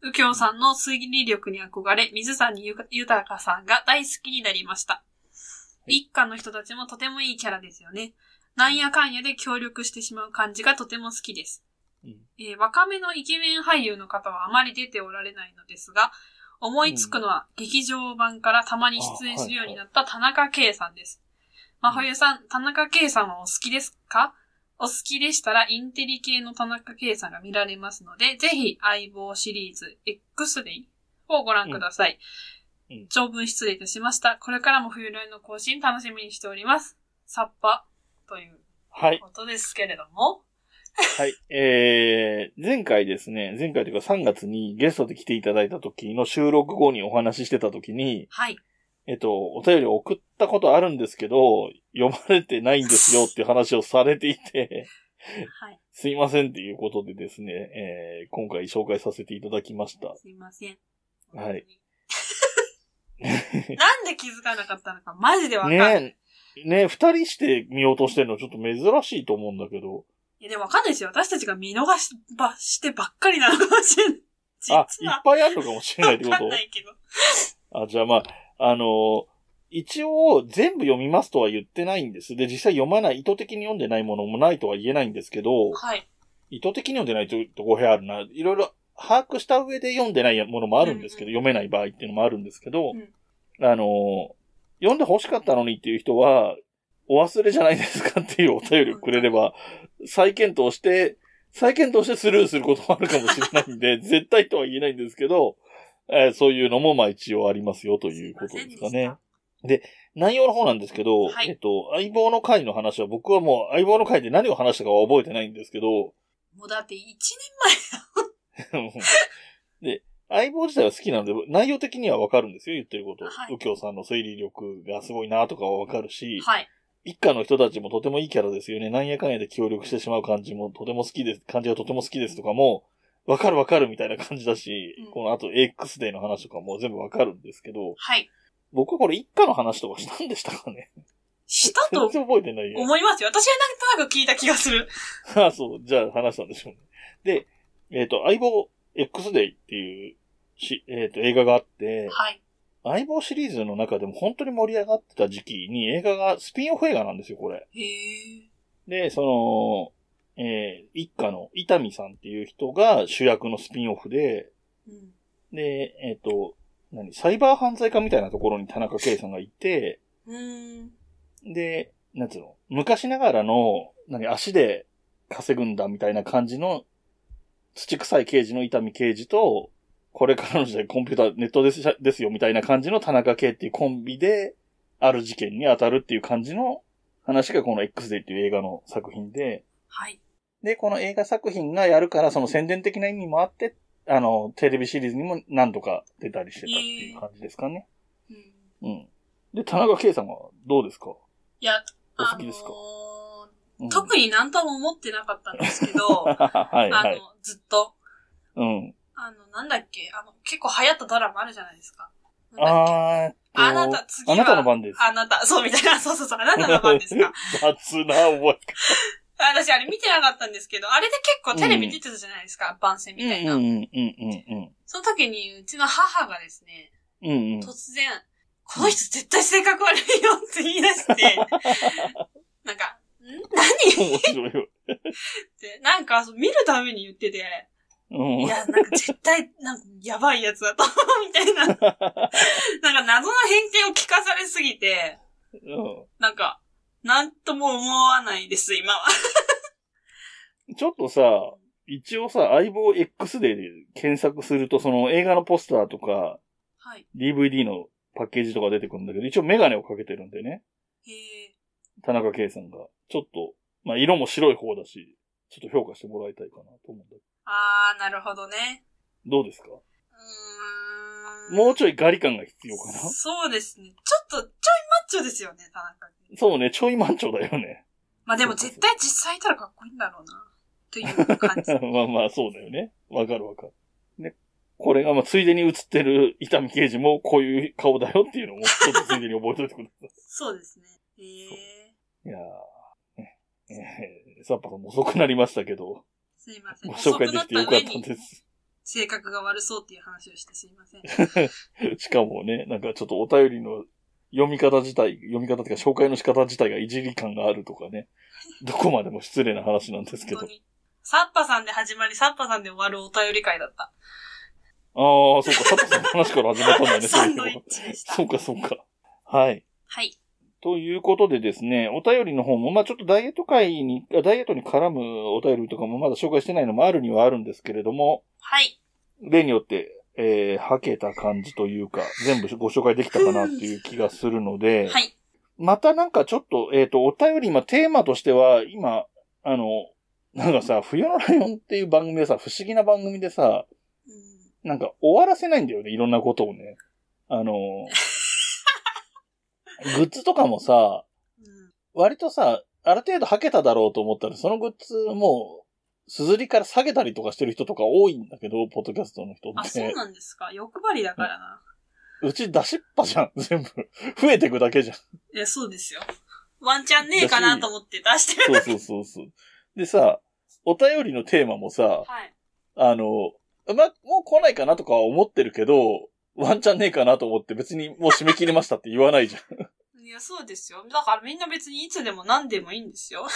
右京さんの推理力に憧れ、水谷豊さんが大好きになりました。一家の人たちもとてもいいキャラですよね。なんやかんやで協力してしまう感じがとても好きです。うんえー若めのイケメン俳優の方はあまり出ておられないのですが、思いつくのは劇場版からたまに出演するようになった田中圭さんです。真冬さん、田中圭さんはお好きですか？お好きでしたらインテリ系の田中圭さんが見られますので、ぜひ相棒シリーズ X デイをご覧ください。長文失礼いたしました。これからも冬来の更新楽しみにしております。サッパというはい。ことですけれども、はい。えー、前回ですね、前回というか3月にゲストで来ていただいた時の収録後にお話ししてた時に、はい。えっと、お便りを送ったことあるんですけど、読まれてないんですよっていう話をされていて、はい。すいませんっていうことでですね、えー、今回紹介させていただきました。すいません。はい。なんで気づかなかったのか、マジでわかんない。ねえ、ねえ、二人して見ようとしてるのちょっと珍しいと思うんだけど。いや、でもわかんないですよ。私たちが見逃しばしてばっかりなのかもしれない。実あ、はいっぱいあるのかもしれないってこわかとんないけど。あ、じゃあまあ、あのー一応全部読みますとは言ってないんです。で、実際読まない、意図的に読んでないものもないとは言えないんですけど、はい。意図的に読んでないとと語弊あるな。いろいろ把握した上で読んでないものもあるんですけど、うんうん読めない場合っていうのもあるんですけど、うんあのー読んで欲しかったのにっていう人は、お忘れじゃないですかっていうお便りをくれれば、再検討して、再検討してスルーすることもあるかもしれないんで、絶対とは言えないんですけど、えーそういうのもまあ一応ありますよということですかね。内容の方なんですけど、はいえっと、相棒の回の話は僕はもう相棒の回で何を話したかは覚えてないんですけど、もうだって1年 で、相棒自体は好きなので、内容的にはわかるんですよ、言ってること。はい右京さんの推理力がすごいなとかはわかるし、前。はい。一家の人たちもとてもいいキャラですよね。なんやかんやで協力してしまう感じもとても好きです、感じがとても好きですとかも、わかるわかるみたいな感じだし、うんこの後 X デーの話とかも全部わかるんですけど、はい。僕はこれ一家の話とかしたんでしたかね？したと全然覚えてないよ。思いますよ。私はなんとなく聞いた気がする。あ あ、そう。じゃあ話したんでしょうね。で、えっ、と、相棒 X デイっていうし、えっ、と、映画があって、はい。相棒シリーズの中でも本当に盛り上がってた時期に映画が、スピンオフ映画なんですよ、これ。へえ。で、その、えー一家の伊丹さんっていう人が主役のスピンオフで、うん。で、えっ、と、何、サイバー犯罪家みたいなところに田中圭さんがいて。で、なんつうの、昔ながらの、何、足で稼ぐんだみたいな感じの、土臭い刑事の伊丹刑事と、これからの時代コンピューター、ネットですですよみたいな感じの田中圭っていうコンビで、ある事件に当たるっていう感じの話がこの X デイっていう映画の作品で、はい。で、この映画作品がやるから、その宣伝的な意味もあって、あの、テレビシリーズにも何度か出たりしてたっていう感じですかね。うん。うん。で、田中圭さんはどうですか？いや、お好きですか、あのうんー特になんとも思ってなかったんですけど、はいはい。あの、ずっと、うん。あの、なんだっけ、あの、結構流行ったドラマあるじゃないですか。ああなた、次は。あなたの番です。あなた、そうみたいな、そうそうそう、あなたの番ですか？雑な覚え私、あれ見てなかったんですけど、あれで結構テレビ出てたじゃないですか、番宣みたいな。うんうんうんうんその時に、うちの母がですね、うん。うんうん。突然、この人絶対性格悪いよって言い出して、なんか、ん？何？面白いよ。って、なんか、そう見るために言ってて、うん。いや、なんか絶対、なんか、やばいやつだと思うみたいな。なんか、謎の偏見を聞かされすぎて、うんなんか、なんとも思わないです、今は。ちょっとさ、一応さ、相棒 X で検索すると、その映画のポスターとか、はい。DVD のパッケージとか出てくるんだけど、一応メガネをかけてるんでね。へえ。田中圭さんが。ちょっと、まあ、色も白い方だし、ちょっと評価してもらいたいかなと思うんだけあー、なるほどね。ど。どうですか？うーん。もうちょいガリ感が必要かな？そうですね。ちょっと、ちょいマッチョですよね、田中君。そうね、ちょい満潮だよね。まあでも絶対実際いたらかっこいいんだろうな。という感じ。まあまあ、そうだよね。わかるわかる。ね。これが、まあ、ついでに映ってる伊丹刑事もこういう顔だよっていうのも、ちょっとついでに覚えておいてください。そうですね。へえ。いやー、えー、サッパさん遅くなりましたけど、すいません。ご紹介できてよかった遅くな上にです。性格が悪そうっていう話をしてすいません。しかもね、なんかちょっとお便りの読み方自体、読み方っていうか紹介の仕方自体がいじり感があるとかね、どこまでも失礼な話なんですけど。本当に。サッパさんで始まり、サッパさんで終わるお便り会だった。ああ、そうか、サッパさんの話から始まったんだね、サンドイそういえばッチでした。そうか、そうか。はい。はい。ということでですね、お便りの方も、まあちょっとダイエット会に、あダイエットに絡むお便りとかもまだ紹介してないのもあるにはあるんですけれども、はい。例によって、えー、はけた感じというか、全部ご紹介できたかなっていう気がするので、はい。またなんかちょっと、えっ、と、お便り、今テーマとしては、今、あの、なんかさ、冬のライオンっていう番組でさ、不思議な番組でさ、うん。なんか終わらせないんだよね、いろんなことをね。あの、グッズとかもさ、うん。割とさ、ある程度履けただろうと思ったら、そのグッズも、すずりから下げたりとかしてる人とか多いんだけど、ポッドキャストの人あ、そうって。なんですか？欲張りだからな。うち出しっぱじゃん、全部。増えてくだけじゃん。いや、そうですよ。ワンチャンねえかなと思って出してる。そうそうそうそう。でさ、お便りのテーマもさ、はい。あの、ま、もう来ないかなとかは思ってるけど、ワンチャンねえかなと思って別にもう締め切りましたって言わないじゃん。いや、そうですよ。だからみんな別にいつでも何でもいいんですよ。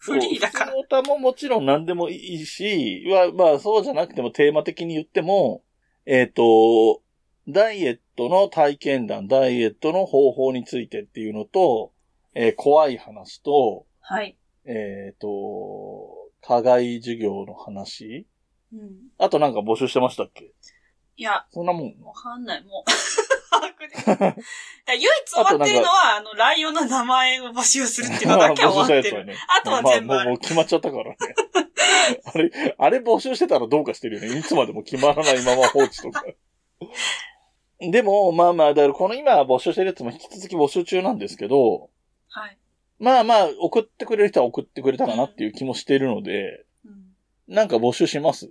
フリーだから。普通の歌ももちろん何でもいいし、ままあそうじゃなくてもテーマ的に言っても、えっ、と、ダイエットの体験談、ダイエットの方法についてっていうのと、えー怖い話と、はい。えっ、と、課外授業の話うん。あとなんか募集してましたっけ？いや、そんなもん？わかんない、もう。把握で唯一終わってるのは、あの、ライオンの名前を募集するっていうのだけ は終わってる。ね。あとは全部まあ。もうもう決まっちゃったからね。あれ、あれ募集してたらどうかしてるよね。いつまでも決まらないまま放置とか。でも、まあまあ、だからこの今募集してるやつも引き続き募集中なんですけど、はい。まあまあ、送ってくれる人は送ってくれたかなっていう気もしているので、うんなんか募集します？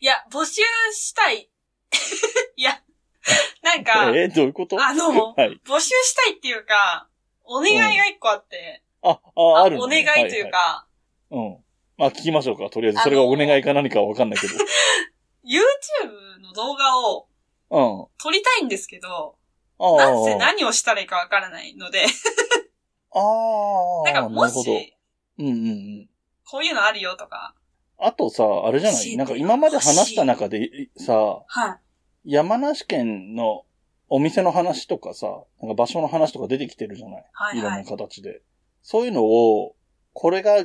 いや、募集したい。いや、なんか、えーどういうこと？あの、はい。募集したいっていうか、お願いが一個あって、あ、あ、あるのお願ねいというか、はいはいうん。まあ聞きましょうか。とりあえず、それがお願いか何かはわかんないけ YouTube の動画をど。撮りたいんですけど、うん。あなんせあ。何をしたらいいかわからないので、ああ。なんかもし、うんうんうん。こういうのあるよとか、あとさ、あれじゃない？なんか今まで話した中でさ、はい。山梨県のお店の話とかさ、なんか場所の話とか出てきてるじゃない？ろんなはいいはい。形で。そういうのを、これが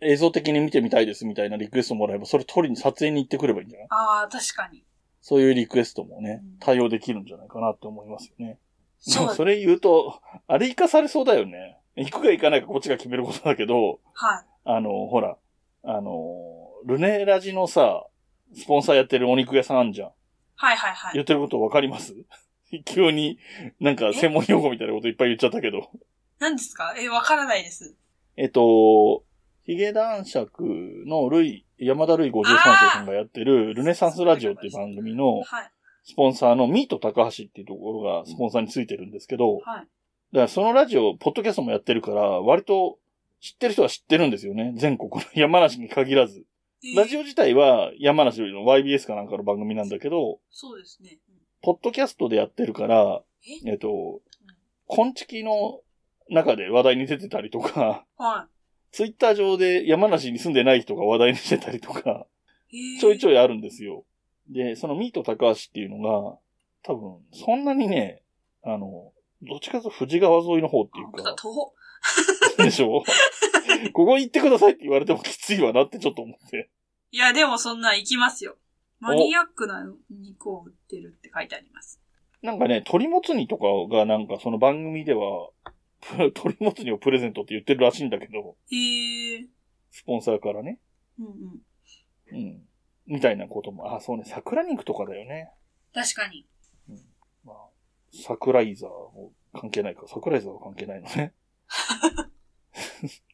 映像的に見てみたいですみたいなリクエストもらえば、それ撮りに撮影に行ってくればいいんじゃない？ああ、確かに。そういうリクエストもねうん、対応できるんじゃないかなって思いますよね。そう それ言うと、あれ活かされそうだよね。行くか行かないかこっちが決めることだけど、はい。あの、ほら、あの、ルネラジのさ、スポンサーやってるお肉屋さんあんじゃん。はいはいはい。言ってることわかります？急になんか専門用語みたいなこといっぱい言っちゃったけど。何ですか？え、わからないです。えっと、ヒゲ男爵のルイ、山田ルイ53世さんがやってるルネサンスラジオっていう番組のはい。スポンサーのミート高橋っていうところがスポンサーについてるんですけど、だかはい。らそのラジオ、ポッドキャストもやってるから、割と知ってる人は知ってるんですよね。全国の山梨に限らず。ラジオオ自体は山梨の YBS かなんかの番組なんだけど、そうですね。うんポッドキャストでやってるから、え？えっと、コンチキの中で話題に出てたりとか、はツイッター上で山梨に住んでない人が話題にしてたりとか、い。ちょいちょい。あるんですよ。で、そのミート高橋っていうのが、多分、そんなにね、あの、どっちかと富士川沿いの方っていうか。でしょ？ここ行ってくださいって言われてもきついわなってちょっと思って。いや、でもそんなん行きますよ。マニアックな肉を売ってるって書いてあります。なんかね、鳥もつ煮とかがなんかその番組では、ぷ鳥もつ煮をプレゼントって言ってるらしいんだけど、へえ。スポンサーからね。うんうん。うん。みたいなことも、あ、そうね、桜肉とかだよね。確かに。まあ、桜井沢も関係ないか。桜井沢は関係ないのね。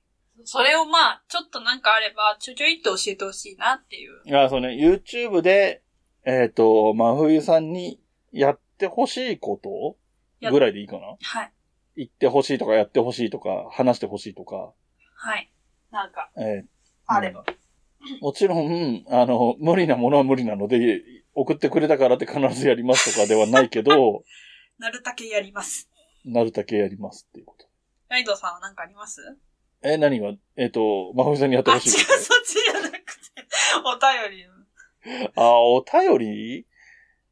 それをまあ、ちょっとなんかあれば、ちょちょいっと教えてほしいなっていう。あ、そうね、YouTube で、えっ、と、真冬さんにやってほしいことやぐらいでいいかな？はい。言ってほしいとかやってほしいとか、話してほしいとか、はい。なんか、えーあれば。もちろん、あの、無理なものは無理なので、送ってくれたからって必ずやりますとかではないけど、なるたけやります。なるだけやりますっていうこと。ライドさんは何かあります？え、何が、えっ、と、真冬さんにやってあ、違う、ほしいそっこちじゃなくて、お便り。あ、お便り？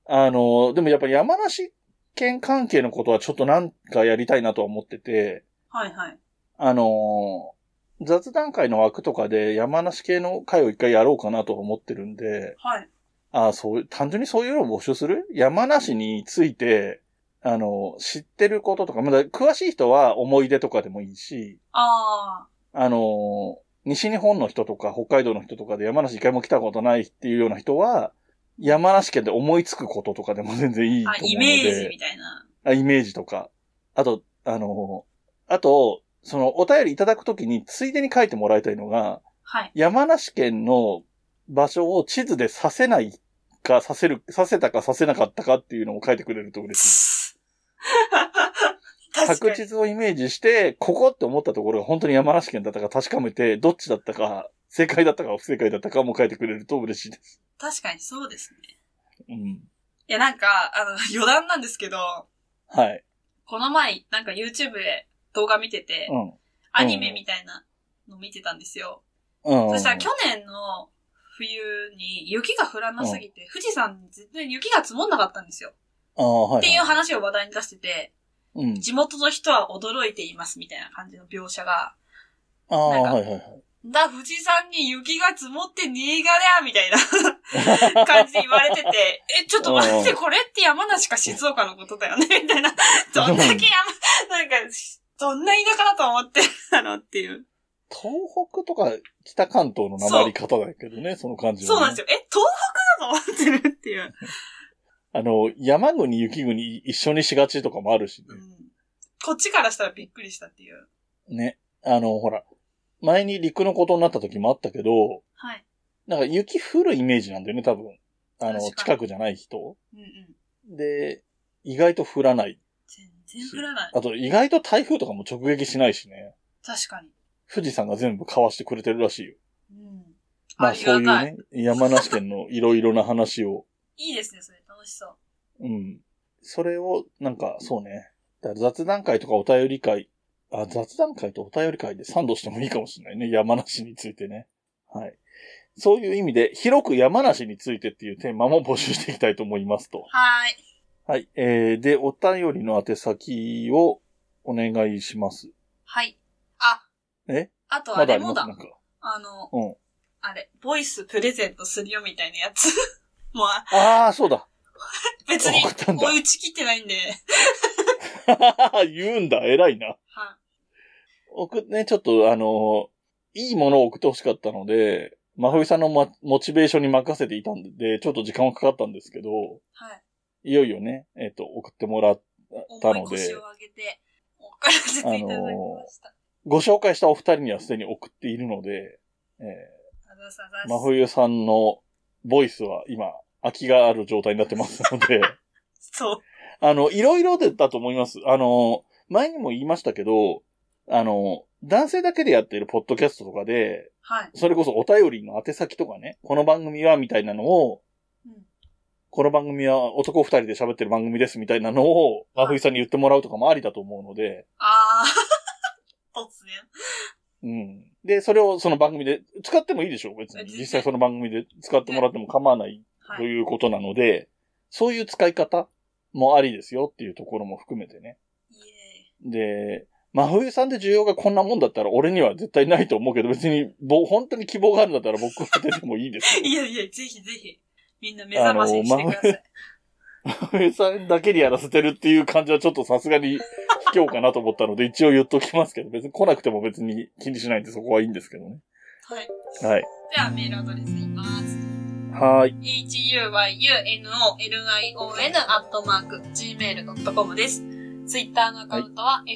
あの、でもやっぱり山梨県関係のことはちょっとなんかやりたいなとは思ってて、はいはい。あの、雑談会の枠とかで山梨系の会を一回やろうかなと思ってるんで、はい。あそう、単純にそういうのを募集する？山梨について、あの、知ってることとか、まだ詳しい人は思い出とかでもいいし、ああの、西日本の人とか北海道の人とかで山梨一回も来たことないっていうような人は、山梨県で思いつくこととかでも全然いいとあ、思うので。イメージみたいな。あ、イメージとか。あと、あの、あと、そのお便りいただくときについでに書いてもらいたいのが、はい。山梨県の場所を地図でさせないか、させる、させたかさせなかったかっていうのを書いてくれると嬉しい。確。実をイメージして、ここって思ったところが本当に山梨県だったか確かめて、どっちだったか、正解だったか不正解だったかも書いてくれると嬉しいです。確かにそうですね。うん。いや、なんか、あの、余談なんですけど、はい。この前、なんか YouTube で動画見てて、うん。アニメみたいなの見てたんですよ。うん。そしたら去年の冬に雪が降らなすぎて、富士山に絶対雪が積もんなかったんですよ。っていう話を話題に出してて、うん。地元の人は驚いていますみたいな感じの描写が、ああ、なんかはいはいはい。だ、富士山に雪が積もってねえがりゃみたいな 感じで言われてて、え、ちょっと待って、うんこれって山梨か静岡のことだよねみたいな。どんだけ山、なんか、どんな田舎だと思ってるんだろうっていう。東北とか北関東の訛り方だけどね、その感じは、ね。そうなんですよ。え、東北だと思ってるっていう。あの、山国、雪国一緒にしがちとかもあるしね。うんこっちからしたらびっくりしたっていう。ね。あの、ほら、前に陸のことになった時もあったけど、はい。なんか雪降るイメージなんだよね、多分。あの、近くじゃない人。うんうん。で、意外と降らない。全然降らない。あと、意外と台風とかも直撃しないしね。確かに。富士山が全部かわしてくれてるらしいよ。うん。まあ、りそう。いうね、山梨県のいろいろな話を。いいですね、それ。楽しそう。うん。それを、なんか、そうね。雑談会とかお便り会、あ、雑談会とお便り会でサンドしてもいいかもしれないね。山梨についてね。はい。そういう意味で、広く山梨についてっていうテーマも募集していきたいと思いますと。はーい。はい。えー、で、お便りの宛先をお願いします。はい。あ。え？あとああれもだ。りますなんか。あの、うん。あれ、ボイスプレゼントするよみたいなやつ。もう、ああ、そうだ。別に追い打ち切ってないんで。言うんだ。偉いな。は送っね、ちょっとあの、いいものを送ってほしかったので、真冬さんの、ま、モチベーションに任せていたんで、ちょっと時間はかかったんですけど、はい。いよいよね、えっ、と、送ってもらったので重い腰を、上げて、送らせていただきました。ご紹介したお二人にはすでに送っているので、えー、真冬さんのボイスは今、空きがある状態になってますので、そう。あの、いろいろでだと思います。あの、前にも言いましたけど、あの、男性だけでやっているポッドキャストとかで、はい。それこそお便りの宛先とかね、この番組はみたいなのを、うんこの番組は男二人で喋ってる番組ですみたいなのを、真冬さんに言ってもらうとかもありだと思うので、あー。突然。うん。で、それをその番組で使ってもいいでしょう、別に。実際その番組で使ってもらっても構わないとはい。いうことなので、そういう使い方もありですよっていうところも含めてね。で、真冬さんで需要がこんなもんだったら俺には絶対ないと思うけど、別に、ぼ本当に希望があるんだったら僕は出てもいいですよ。いやいや、ぜひぜひ。みんな目覚ましにしてください。真冬さんだけにやらせてるっていう感じはちょっとさすがに卑怯かなと思ったので一応言っときますけど、別に来なくても別に気にしないんでそこはいいんですけどね。はい。はい。では、メールアドレス言います。はーい。huyunolion.gmail.com です。ツイッターのアカウントは、fuyunolion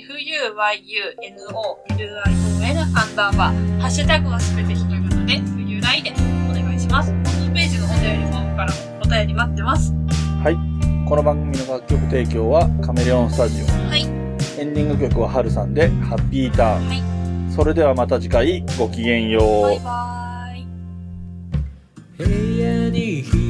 アンダーバー、ハッシュタグはすべてひらがなで、冬来でお願いします。ホームページのお便りフォームからお便り待ってます。この番組の楽曲提供はカメレオンスタジオ。はい。エンディング曲はハルさんでハッピーターン。はい。それではまた次回ごきげんよう。バイバーイ。に